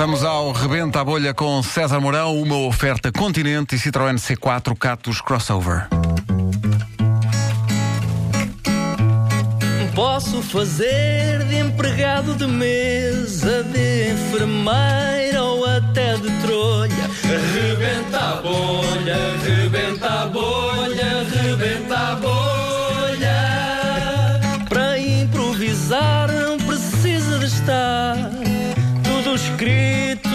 Vamos ao Rebenta a Bolha com César Mourão, uma oferta Continente e Citroën C4 Catos Crossover. Posso fazer de empregado de mesa, de enfermeira ou até de trolha. Rebenta a bolha, rebenta a bolha, rebenta a bolha. Para improvisar não precisa de estar escrito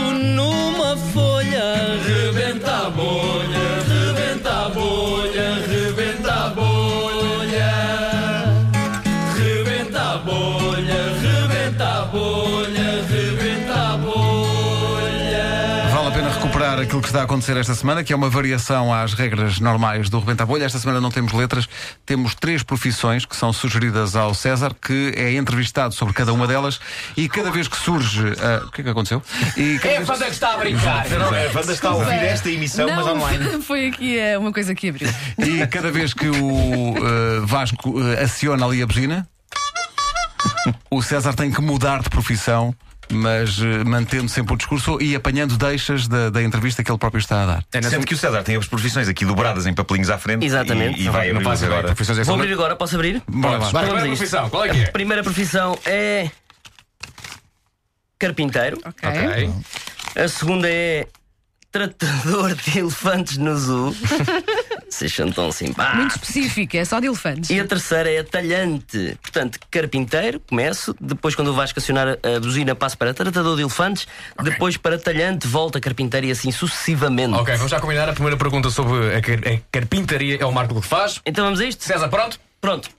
pena recuperar aquilo que está a acontecer esta semana, que é uma variação às regras normais do Rebenta a Bolha. Esta semana não temos letras, temos três profissões que são sugeridas ao César, que é entrevistado sobre cada uma delas e cada vez que surge. ah, o que é que aconteceu? E cada É a Wanda que está a brincar. Não, a Wanda está a ouvir esta emissão, mas online. foi aqui é uma coisa que abriu. E cada vez que o eh, Vasco eh, aciona ali a buzina, o César tem que mudar de profissão, mas eh, mantendo sempre o discurso e apanhando deixas da, da entrevista que ele próprio está a dar. Sendo que o César tem as profissões aqui dobradas em papelinhos à frente. Exatamente. E, e vai faz agora. Profissões é Vou abrir agora, posso abrir? Bora lá. Vamos a Primeira isto. profissão, qual é que é? Primeira profissão é. Carpinteiro. Ok. Ok. A segunda é. Tratador de elefantes no zoo. Vocês são tão simpáticos. Muito específica, é só de elefantes. E a terceira é talhante. Portanto, carpinteiro, começo. Depois, quando vais estacionar a buzina, passo para tratador de elefantes. Depois, para talhante, volta a carpinteiro e assim sucessivamente. Ok, vamos já combinar a primeira pergunta sobre a, car- a carpintaria. É o Marco que faz. Então vamos a isto? César, pronto? Pronto.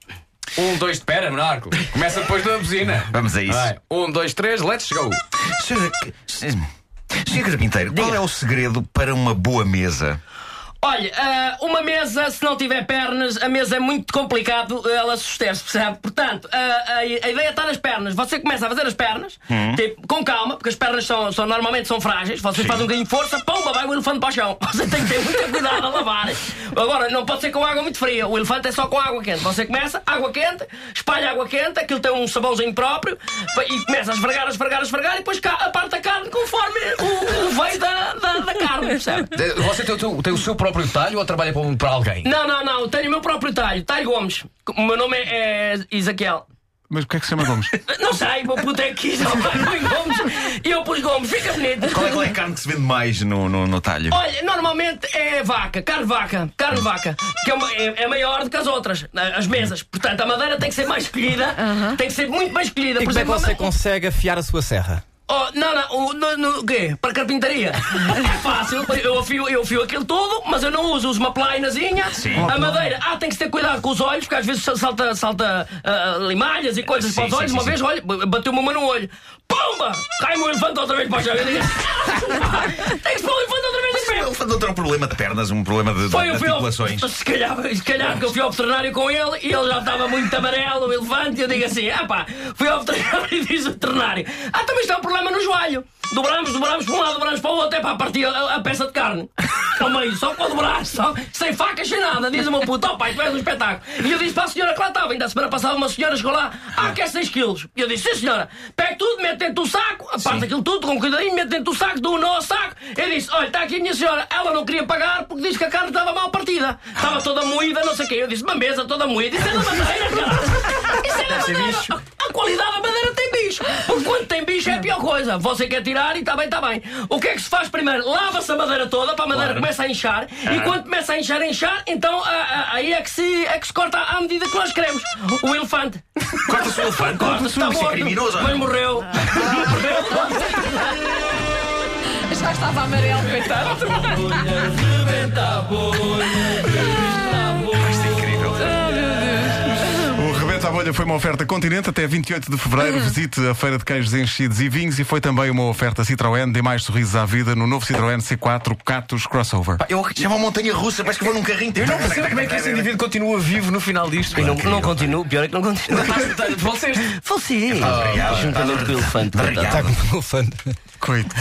Um, dois, espera, Marco. Começa depois da buzina. Vamos a isso. Vai. Um, dois, três, let's go. Senhor Carpinteiro, qual é o segredo para uma boa mesa? Olha, ah, uma mesa, se não tiver pernas, a mesa é muito complicado ela suster-se, percebe? Portanto, ah, a, a ideia está nas pernas. Você começa a fazer as pernas, tipo, com calma, porque as pernas são, são- normalmente são frágeis. Você faz um bocadinho de força, pumba, vai o elefante para o chão. Você tem que ter muito cuidado a lavar. Agora, não pode ser com água muito fria. O elefante é só com água quente. Você começa, água quente, espalha água quente, aquilo tem um sabãozinho próprio, e começa a esfregar, a esfregar, a esfregar, e depois cá, a parte da carne conforme o, o veio da, da, Você tem, o teu- tem o seu próprio talho ou trabalha para, um- para alguém? Não, não, não, tenho o meu próprio talho, Talho Gomes. O meu nome é, é Isaquiel. Mas o que é que se chama Gomes? Não sei, o meu puto é que põe Gomes. E eu pus Gomes, fica bonito. Qual é, qual é a carne que se vende mais no, no, no talho? Olha, normalmente é vaca, carne de vaca, carne de vaca, que é, uma- é- é maior do que as outras, as mesas. Portanto, a madeira tem que ser mais escolhida, tem que ser muito bem escolhida. E Por como é que você consegue afiar a sua serra? Oh, não, não, o, no, no, quê? Para carpintaria? É fácil, eu afio, eu afio aquilo tudo, mas eu não uso, uso uma plainazinha. Sim. A madeira, ah, tem que ter cuidado com os olhos, porque às vezes salta, salta ah, limalhas e coisas Sim, para os olhos. sim, uma sim. vez, olha, bateu-me uma no olho. Pumba! Cai-me o elefante outra vez para o chão. Eu digo, tem que se pôr o elefante outra vez em O um problema de pernas, um problema de, de Foi o fui ao, articulações. se calhar, se calhar que eu fui ao veterinário com ele e ele já estava muito amarelo, o elefante, e eu digo assim: ah pá, fui ao veterinário e diz o veterinário: ah, também está um problema no joelho. Dobramos, dobramos para um lado, dobramos para o outro, é para partir a, a peça de carne. Ao meio, só para dobrar, só, sem facas, sem nada. Diz o meu puto: oh pai, tu és um espetáculo. E eu disse para a senhora que lá estava, ainda a semana passada, uma senhora chegou lá: ah, quer 6 quilos. E eu disse: sim senhora, pega tudo, mete dentro do saco, aparte aquilo tudo com cuidadinho, mete dentro do saco, do nó ao saco. Eu disse: olha, está aqui a minha senhora, ela não queria pagar porque diz que a carne estava mal partida. Estava toda moída, não sei o quê. Eu disse: uma mesa toda moída, isso é da madeira, cara. Isso é da madeira. A, qualidade da madeira tem bicho. Porque quando tem bicho é a pior coisa. Você quer tirar e está bem, está bem. O que é que se faz primeiro? Lava-se a madeira toda para a madeira começa a inchar. E quando começa a inchar, a inchar, então a- a- aí é que, se, é que se corta à medida que nós queremos. O elefante. Corta-se o elefante, Corta-se, está é morto. Mas morreu. Já estava amarelo, coitado. Isto é incrível. O Rebenta a Bolha foi uma oferta Continente até 28 de Fevereiro. Visite a Feira de Queijos Enchidos e Vinhos e foi também uma oferta Citroën. Dê mais sorrisos à vida no novo Citroën C4 Catos Crossover. Eu chamo a montanha russa, parece que vou num carrinho. Eu não Percebe como é que esse indivíduo continua vivo no final disto? E não, não continuo, pior é que não continuo. Faleceste. Faleci. Obrigado. Juntamente com o elefante. coitado. Está com um elefante. Coitado.